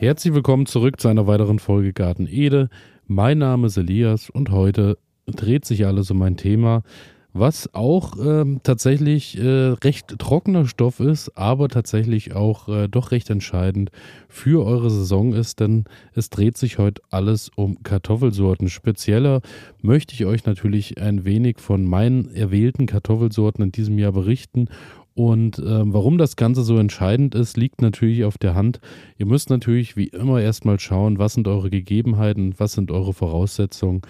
Herzlich willkommen zurück zu einer weiteren Folge Garten Ede. Mein Name ist Elias und heute dreht sich alles um ein Thema, was auch ähm, tatsächlich äh, recht trockener Stoff ist, aber tatsächlich auch äh, doch recht entscheidend für eure Saison ist, denn es dreht sich heute alles um Kartoffelsorten. Spezieller möchte ich euch natürlich ein wenig von meinen erwählten Kartoffelsorten in diesem Jahr berichten und äh, warum das Ganze so entscheidend ist, liegt natürlich auf der Hand. Ihr müsst natürlich wie immer erstmal schauen, was sind eure Gegebenheiten, was sind eure Voraussetzungen,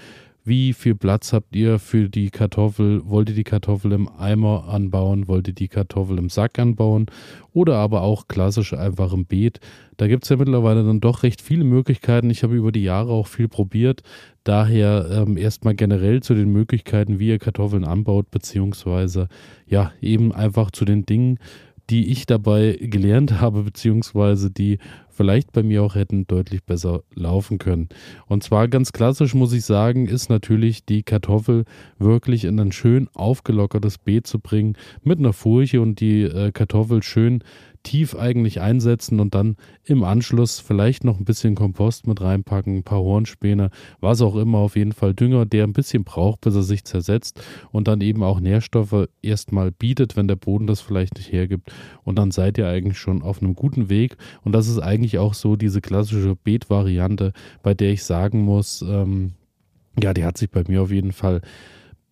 wie viel Platz habt ihr für die Kartoffel? Wollt ihr die Kartoffel im Eimer anbauen? Wollt ihr die Kartoffel im Sack anbauen? Oder aber auch klassisch einfach im Beet? Da gibt es ja mittlerweile dann doch recht viele Möglichkeiten. Ich habe über die Jahre auch viel probiert. Daher ähm, erstmal generell zu den Möglichkeiten, wie ihr Kartoffeln anbaut, beziehungsweise ja, eben einfach zu den Dingen, die ich dabei gelernt habe, beziehungsweise die vielleicht bei mir auch hätten deutlich besser laufen können. Und zwar ganz klassisch muss ich sagen, ist natürlich die Kartoffel wirklich in ein schön aufgelockertes Beet zu bringen mit einer Furche und die äh, Kartoffel schön tief eigentlich einsetzen und dann im Anschluss vielleicht noch ein bisschen Kompost mit reinpacken, ein paar Hornspäne, was auch immer, auf jeden Fall Dünger, der ein bisschen braucht, bis er sich zersetzt und dann eben auch Nährstoffe erstmal bietet, wenn der Boden das vielleicht nicht hergibt. Und dann seid ihr eigentlich schon auf einem guten Weg. Und das ist eigentlich auch so diese klassische Beetvariante, bei der ich sagen muss, ähm, ja, die hat sich bei mir auf jeden Fall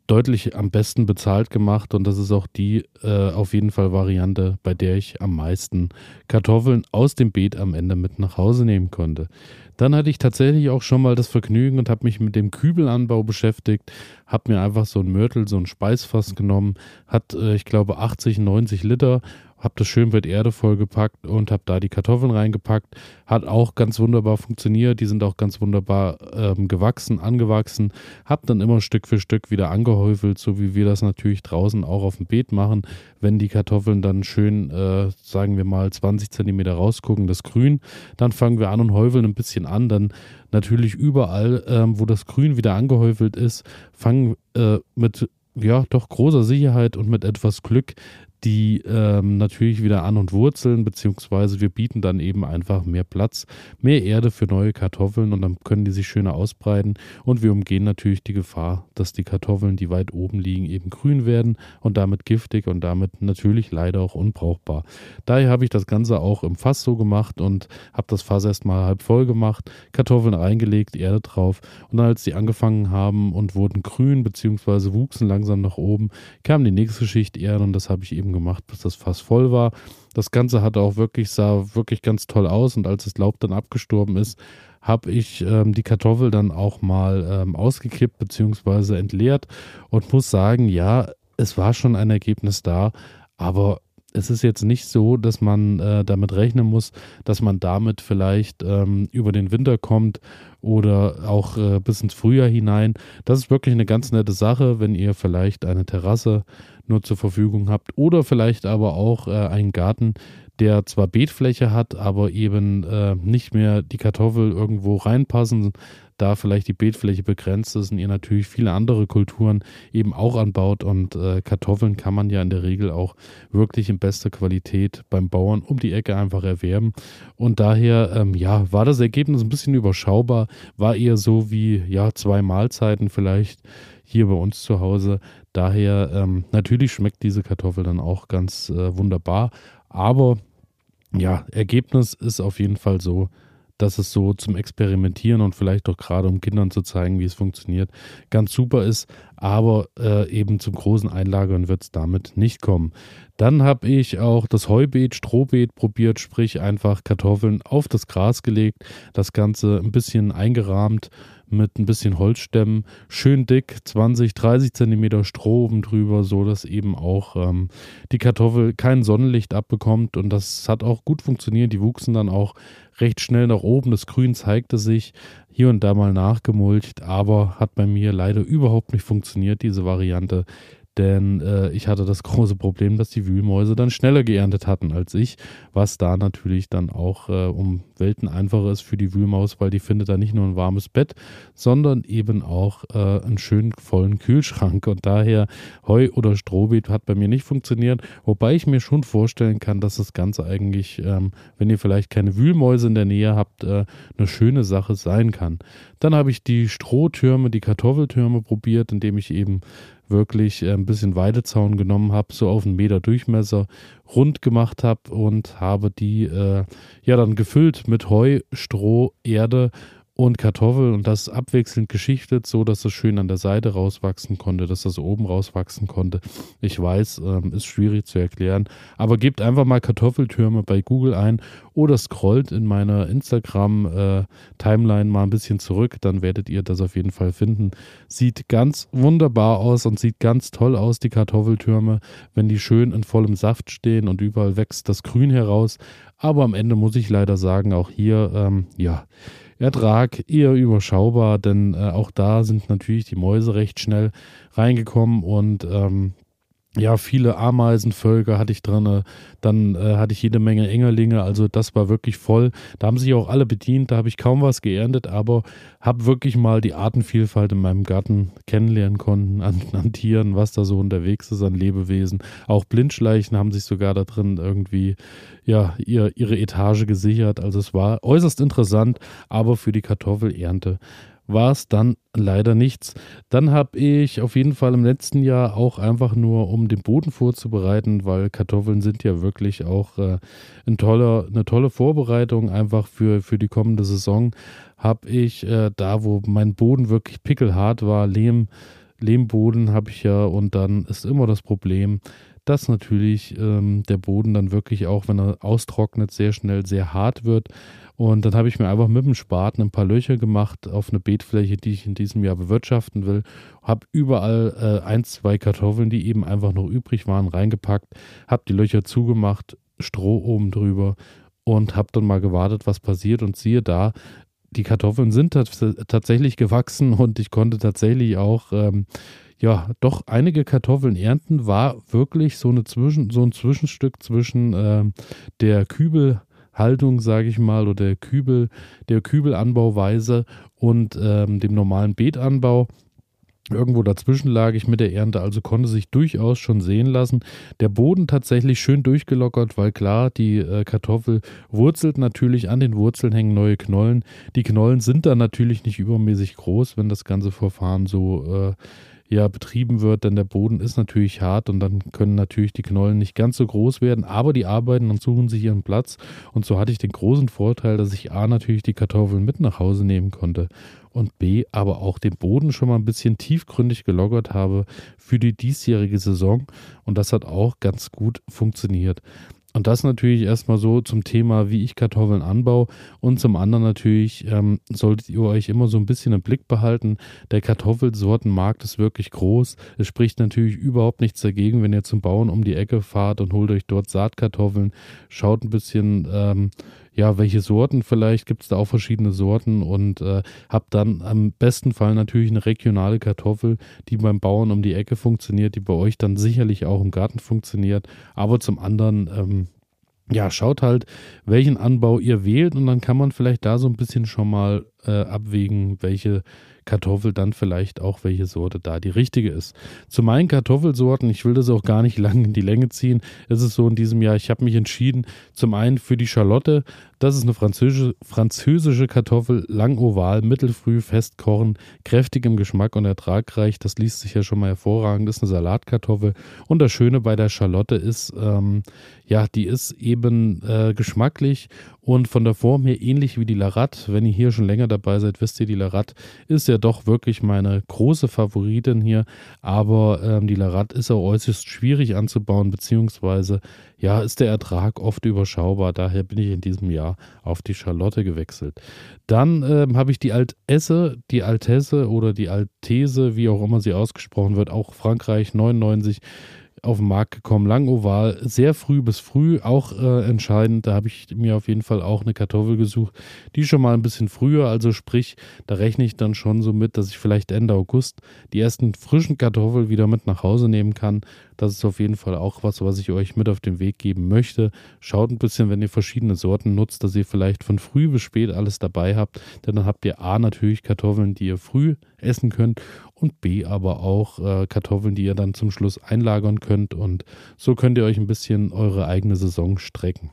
deutlich am besten bezahlt gemacht und das ist auch die äh, auf jeden Fall Variante, bei der ich am meisten Kartoffeln aus dem Beet am Ende mit nach Hause nehmen konnte. Dann hatte ich tatsächlich auch schon mal das Vergnügen und habe mich mit dem Kübelanbau beschäftigt, habe mir einfach so ein Mörtel, so ein Speisfass genommen, hat äh, ich glaube 80, 90 Liter habe das schön mit Erde vollgepackt und habe da die Kartoffeln reingepackt. Hat auch ganz wunderbar funktioniert. Die sind auch ganz wunderbar ähm, gewachsen, angewachsen. Habe dann immer Stück für Stück wieder angehäufelt, so wie wir das natürlich draußen auch auf dem Beet machen. Wenn die Kartoffeln dann schön, äh, sagen wir mal, 20 Zentimeter rausgucken, das Grün, dann fangen wir an und häufeln ein bisschen an. Dann natürlich überall, ähm, wo das Grün wieder angehäufelt ist, fangen äh, mit ja, doch großer Sicherheit und mit etwas Glück die ähm, natürlich wieder an und wurzeln, beziehungsweise wir bieten dann eben einfach mehr Platz, mehr Erde für neue Kartoffeln und dann können die sich schöner ausbreiten und wir umgehen natürlich die Gefahr, dass die Kartoffeln, die weit oben liegen, eben grün werden und damit giftig und damit natürlich leider auch unbrauchbar. Daher habe ich das Ganze auch im Fass so gemacht und habe das Fass erstmal halb voll gemacht, Kartoffeln reingelegt, Erde drauf und dann, als die angefangen haben und wurden grün, beziehungsweise wuchsen langsam nach oben, kam die nächste Schicht Erde und das habe ich eben eben gemacht, bis das Fass voll war. Das Ganze hatte auch wirklich, sah wirklich ganz toll aus und als das Laub dann abgestorben ist, habe ich ähm, die Kartoffel dann auch mal ähm, ausgekippt bzw. entleert und muss sagen, ja, es war schon ein Ergebnis da, aber es ist jetzt nicht so, dass man äh, damit rechnen muss, dass man damit vielleicht ähm, über den Winter kommt oder auch äh, bis ins Frühjahr hinein. Das ist wirklich eine ganz nette Sache, wenn ihr vielleicht eine Terrasse nur zur Verfügung habt oder vielleicht aber auch äh, einen Garten, der zwar Beetfläche hat, aber eben äh, nicht mehr die Kartoffel irgendwo reinpassen, da vielleicht die Beetfläche begrenzt ist und ihr natürlich viele andere Kulturen eben auch anbaut und äh, Kartoffeln kann man ja in der Regel auch wirklich in bester Qualität beim Bauern um die Ecke einfach erwerben und daher ähm, ja war das Ergebnis ein bisschen überschaubar, war eher so wie ja zwei Mahlzeiten vielleicht hier bei uns zu Hause. Daher ähm, natürlich schmeckt diese Kartoffel dann auch ganz äh, wunderbar, aber ja, Ergebnis ist auf jeden Fall so, dass es so zum Experimentieren und vielleicht auch gerade um Kindern zu zeigen, wie es funktioniert, ganz super ist. Aber äh, eben zum großen Einlagern wird es damit nicht kommen. Dann habe ich auch das Heubeet, Strohbeet probiert, sprich einfach Kartoffeln auf das Gras gelegt, das Ganze ein bisschen eingerahmt mit ein bisschen Holzstämmen, schön dick, 20, 30 Zentimeter Stroh oben drüber, so dass eben auch ähm, die Kartoffel kein Sonnenlicht abbekommt und das hat auch gut funktioniert. Die wuchsen dann auch recht schnell nach oben. Das Grün zeigte sich hier und da mal nachgemulcht, aber hat bei mir leider überhaupt nicht funktioniert, diese Variante. Denn äh, ich hatte das große Problem, dass die Wühlmäuse dann schneller geerntet hatten als ich, was da natürlich dann auch äh, um Welten einfacher ist für die Wühlmaus, weil die findet da nicht nur ein warmes Bett, sondern eben auch äh, einen schönen vollen Kühlschrank und daher Heu oder Strohbeet hat bei mir nicht funktioniert, wobei ich mir schon vorstellen kann, dass das Ganze eigentlich, ähm, wenn ihr vielleicht keine Wühlmäuse in der Nähe habt, äh, eine schöne Sache sein kann. Dann habe ich die Strohtürme, die Kartoffeltürme probiert, indem ich eben wirklich äh, ein bisschen Weidezaun genommen habe, so auf einen Meter Durchmesser rund gemacht habe und habe die äh, ja dann gefüllt mit Heu, Stroh, Erde und Kartoffel und das abwechselnd geschichtet, so dass es schön an der Seite rauswachsen konnte, dass das oben rauswachsen konnte. Ich weiß, ähm, ist schwierig zu erklären, aber gebt einfach mal Kartoffeltürme bei Google ein oder scrollt in meiner Instagram-Timeline äh, mal ein bisschen zurück, dann werdet ihr das auf jeden Fall finden. Sieht ganz wunderbar aus und sieht ganz toll aus, die Kartoffeltürme, wenn die schön in vollem Saft stehen und überall wächst das Grün heraus. Aber am Ende muss ich leider sagen, auch hier, ähm, ja, Ertrag eher überschaubar, denn äh, auch da sind natürlich die Mäuse recht schnell reingekommen und ähm, ja, viele Ameisenvölker hatte ich drin, dann äh, hatte ich jede Menge Engerlinge, also das war wirklich voll. Da haben sich auch alle bedient, da habe ich kaum was geerntet, aber habe wirklich mal die Artenvielfalt in meinem Garten kennenlernen können, an, an, Tieren, was da so unterwegs ist, an Lebewesen. Auch Blindschleichen haben sich sogar da drin irgendwie, ja, ihr, ihre Etage gesichert. Also es war äußerst interessant, aber für die Kartoffelernte war es dann leider nichts. Dann habe ich auf jeden Fall im letzten Jahr auch einfach nur, um den Boden vorzubereiten, weil Kartoffeln sind ja wirklich auch äh, ein toller, eine tolle Vorbereitung einfach für, für die kommende Saison, habe ich äh, da, wo mein Boden wirklich pickelhart war, Lehm, Lehmboden habe ich ja und dann ist immer das Problem, dass natürlich ähm, der Boden dann wirklich auch, wenn er austrocknet, sehr schnell sehr hart wird und dann habe ich mir einfach mit dem Spaten ein paar Löcher gemacht auf eine Beetfläche, die ich in diesem Jahr bewirtschaften will. Habe überall äh, ein, zwei Kartoffeln, die eben einfach noch übrig waren, reingepackt. Habe die Löcher zugemacht, Stroh oben drüber und habe dann mal gewartet, was passiert. Und siehe da, die Kartoffeln sind tatsächlich gewachsen und ich konnte tatsächlich auch. Ähm, ja, doch einige Kartoffeln ernten, war wirklich so, eine Zwischen, so ein Zwischenstück zwischen äh, der Kübel Haltung, sage ich mal, oder der Kübel, der Kübelanbauweise und ähm, dem normalen Beetanbau. Irgendwo dazwischen lag ich mit der Ernte, also konnte sich durchaus schon sehen lassen. Der Boden tatsächlich schön durchgelockert, weil klar, die äh, Kartoffel wurzelt natürlich, an den Wurzeln hängen neue Knollen. Die Knollen sind dann natürlich nicht übermäßig groß, wenn das ganze Verfahren so äh, ja betrieben wird, denn der Boden ist natürlich hart und dann können natürlich die Knollen nicht ganz so groß werden, aber die arbeiten und suchen sich ihren Platz und so hatte ich den großen Vorteil, dass ich A natürlich die Kartoffeln mit nach Hause nehmen konnte und B aber auch den Boden schon mal ein bisschen tiefgründig gelockert habe für die diesjährige Saison und das hat auch ganz gut funktioniert. Und das natürlich erstmal so zum Thema, wie ich Kartoffeln anbaue. Und zum anderen natürlich ähm, solltet ihr euch immer so ein bisschen im Blick behalten. Der Kartoffelsortenmarkt ist wirklich groß. Es spricht natürlich überhaupt nichts dagegen, wenn ihr zum Bauen um die Ecke fahrt und holt euch dort Saatkartoffeln. Schaut ein bisschen, ähm, ja, welche Sorten vielleicht, gibt es da auch verschiedene Sorten und äh, habt dann am besten Fall natürlich eine regionale Kartoffel, die beim Bauern um die Ecke funktioniert, die bei euch dann sicherlich auch im Garten funktioniert, aber zum anderen, ähm, ja, schaut halt, welchen Anbau ihr wählt und dann kann man vielleicht da so ein bisschen schon mal äh, abwägen, welche Kartoffel dann vielleicht auch, welche Sorte da die richtige ist. Zu meinen Kartoffelsorten, ich will das auch gar nicht lang in die Länge ziehen, ist es so in diesem Jahr, ich habe mich entschieden, zum einen für die Schalotte, das ist eine französische, französische Kartoffel, lang oval, mittelfrüh, festkochen, kräftig im Geschmack und ertragreich. Das liest sich ja schon mal hervorragend. Ist eine Salatkartoffel. Und das Schöne bei der Schalotte ist, ähm, ja, die ist eben äh, geschmacklich und von der Form her ähnlich wie die Larat. Wenn ihr hier schon länger dabei seid, wisst ihr, die Larat ist ja doch wirklich meine große Favoritin hier. Aber ähm, die Larat ist auch äußerst schwierig anzubauen, beziehungsweise ja, ist der Ertrag oft überschaubar. Daher bin ich in diesem Jahr auf die Charlotte gewechselt. Dann ähm, habe ich die Altesse, die Altesse oder die Altese, wie auch immer sie ausgesprochen wird, auch Frankreich 99 auf den Markt gekommen, lang oval, sehr früh bis früh, auch äh, entscheidend. Da habe ich mir auf jeden Fall auch eine Kartoffel gesucht, die schon mal ein bisschen früher, also sprich, da rechne ich dann schon so mit, dass ich vielleicht Ende August die ersten frischen Kartoffeln wieder mit nach Hause nehmen kann. Das ist auf jeden Fall auch was, was ich euch mit auf den Weg geben möchte. Schaut ein bisschen, wenn ihr verschiedene Sorten nutzt, dass ihr vielleicht von früh bis spät alles dabei habt. Denn dann habt ihr A natürlich Kartoffeln, die ihr früh essen könnt und B aber auch äh, Kartoffeln, die ihr dann zum Schluss einlagern könnt. Und so könnt ihr euch ein bisschen eure eigene Saison strecken.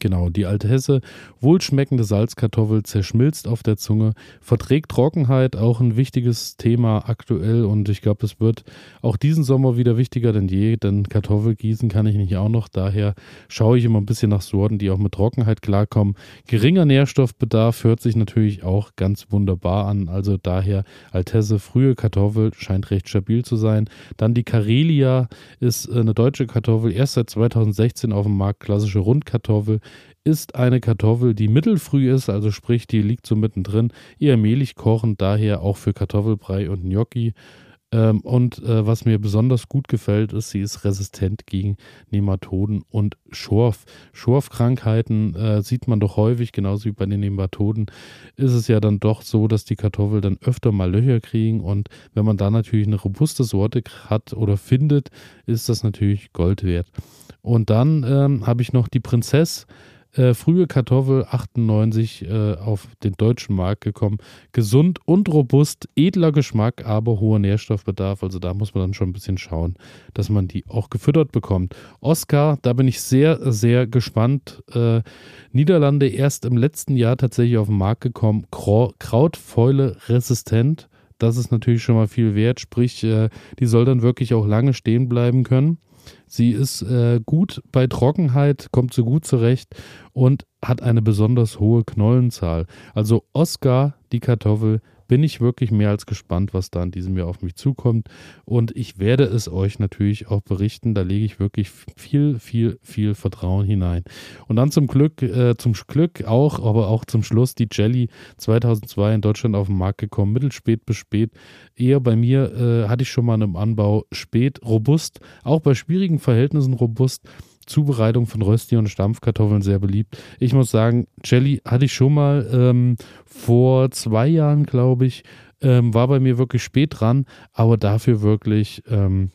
Genau, die alte Hesse, wohlschmeckende Salzkartoffel zerschmilzt auf der Zunge, verträgt Trockenheit, auch ein wichtiges Thema aktuell und ich glaube, es wird auch diesen Sommer wieder wichtiger denn je, denn Kartoffel gießen kann ich nicht auch noch, daher schaue ich immer ein bisschen nach Sorten, die auch mit Trockenheit klarkommen. Geringer Nährstoffbedarf hört sich natürlich auch ganz wunderbar an, also daher Altesse, frühe Kartoffel scheint recht stabil zu sein. Dann die Karelia ist eine deutsche Kartoffel, erst seit 2016 auf dem Markt, klassische Rundkartoffel ist eine Kartoffel, die mittelfrüh ist, also sprich, die liegt so mittendrin, eher mehlig kochend, daher auch für Kartoffelbrei und Gnocchi. Ähm, und äh, was mir besonders gut gefällt, ist, sie ist resistent gegen Nematoden und Schorf. Schorfkrankheiten äh, sieht man doch häufig, genauso wie bei den Nematoden, ist es ja dann doch so, dass die Kartoffel dann öfter mal Löcher kriegen. Und wenn man da natürlich eine robuste Sorte hat oder findet, ist das natürlich Gold wert. Und dann ähm, habe ich noch die Prinzess. Äh, frühe Kartoffel 98 äh, auf den deutschen Markt gekommen. Gesund und robust, edler Geschmack, aber hoher Nährstoffbedarf. Also da muss man dann schon ein bisschen schauen, dass man die auch gefüttert bekommt. Oscar, da bin ich sehr, sehr gespannt. Äh, Niederlande erst im letzten Jahr tatsächlich auf den Markt gekommen. Krautfäule resistent. Das ist natürlich schon mal viel wert. Sprich, äh, die soll dann wirklich auch lange stehen bleiben können. Sie ist äh, gut bei Trockenheit, kommt so gut zurecht und hat eine besonders hohe Knollenzahl. Also Oscar, die Kartoffel, bin ich wirklich mehr als gespannt, was da in diesem Jahr auf mich zukommt. Und ich werde es euch natürlich auch berichten. Da lege ich wirklich viel, viel, viel Vertrauen hinein. Und dann zum Glück, äh, zum Glück auch, aber auch zum Schluss die Jelly 2002 in Deutschland auf den Markt gekommen. Mittelspät bis spät. Eher bei mir äh, hatte ich schon mal einen Anbau spät, robust, auch bei schwierigen Verhältnissen robust. Zubereitung von Rösti und Stampfkartoffeln sehr beliebt. Ich muss sagen, Jelly hatte ich schon mal ähm, vor zwei Jahren, glaube ich. Ähm, war bei mir wirklich spät dran, aber dafür wirklich ähm,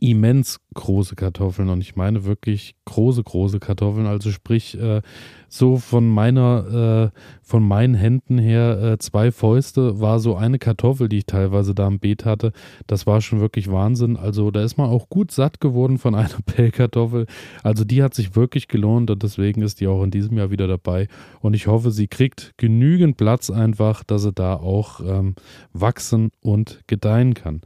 immens große Kartoffeln und ich meine wirklich große, große Kartoffeln. Also sprich, äh, so von meiner, äh, von meinen Händen her äh, zwei Fäuste war so eine Kartoffel, die ich teilweise da im Beet hatte. Das war schon wirklich Wahnsinn. Also da ist man auch gut satt geworden von einer Pellkartoffel. Also die hat sich wirklich gelohnt und deswegen ist die auch in diesem Jahr wieder dabei. Und ich hoffe, sie kriegt genügend Platz einfach, dass sie da auch ähm, wachsen und gedeihen kann.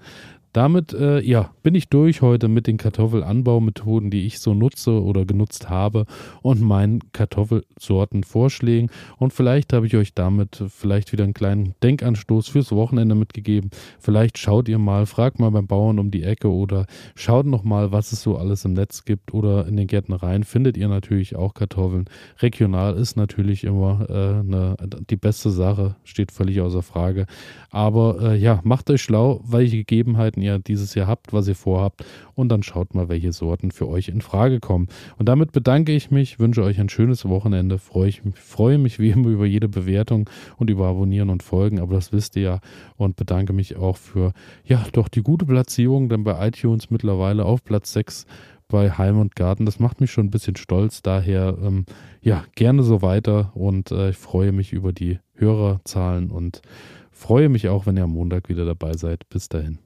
Damit äh, ja, bin ich durch heute mit den Kartoffelanbaumethoden, die ich so nutze oder genutzt habe und meinen Kartoffelsorten vorschlägen. Und vielleicht habe ich euch damit vielleicht wieder einen kleinen Denkanstoß fürs Wochenende mitgegeben. Vielleicht schaut ihr mal, fragt mal beim Bauern um die Ecke oder schaut noch mal, was es so alles im Netz gibt oder in den Gärtnereien findet ihr natürlich auch Kartoffeln. Regional ist natürlich immer äh, eine, die beste Sache, steht völlig außer Frage. Aber äh, ja, macht euch schlau, welche Gegebenheiten ihr dieses Jahr habt, was ihr vorhabt und dann schaut mal, welche Sorten für euch in Frage kommen. Und damit bedanke ich mich, wünsche euch ein schönes Wochenende, freue, ich, freue mich wie immer über jede Bewertung und über Abonnieren und Folgen, aber das wisst ihr ja und bedanke mich auch für, ja, doch die gute Platzierung, denn bei iTunes mittlerweile auf Platz 6 bei Heim und Garten. Das macht mich schon ein bisschen stolz. Daher, ähm, ja, gerne so weiter und äh, ich freue mich über die Hörerzahlen und freue mich auch, wenn ihr am Montag wieder dabei seid. Bis dahin.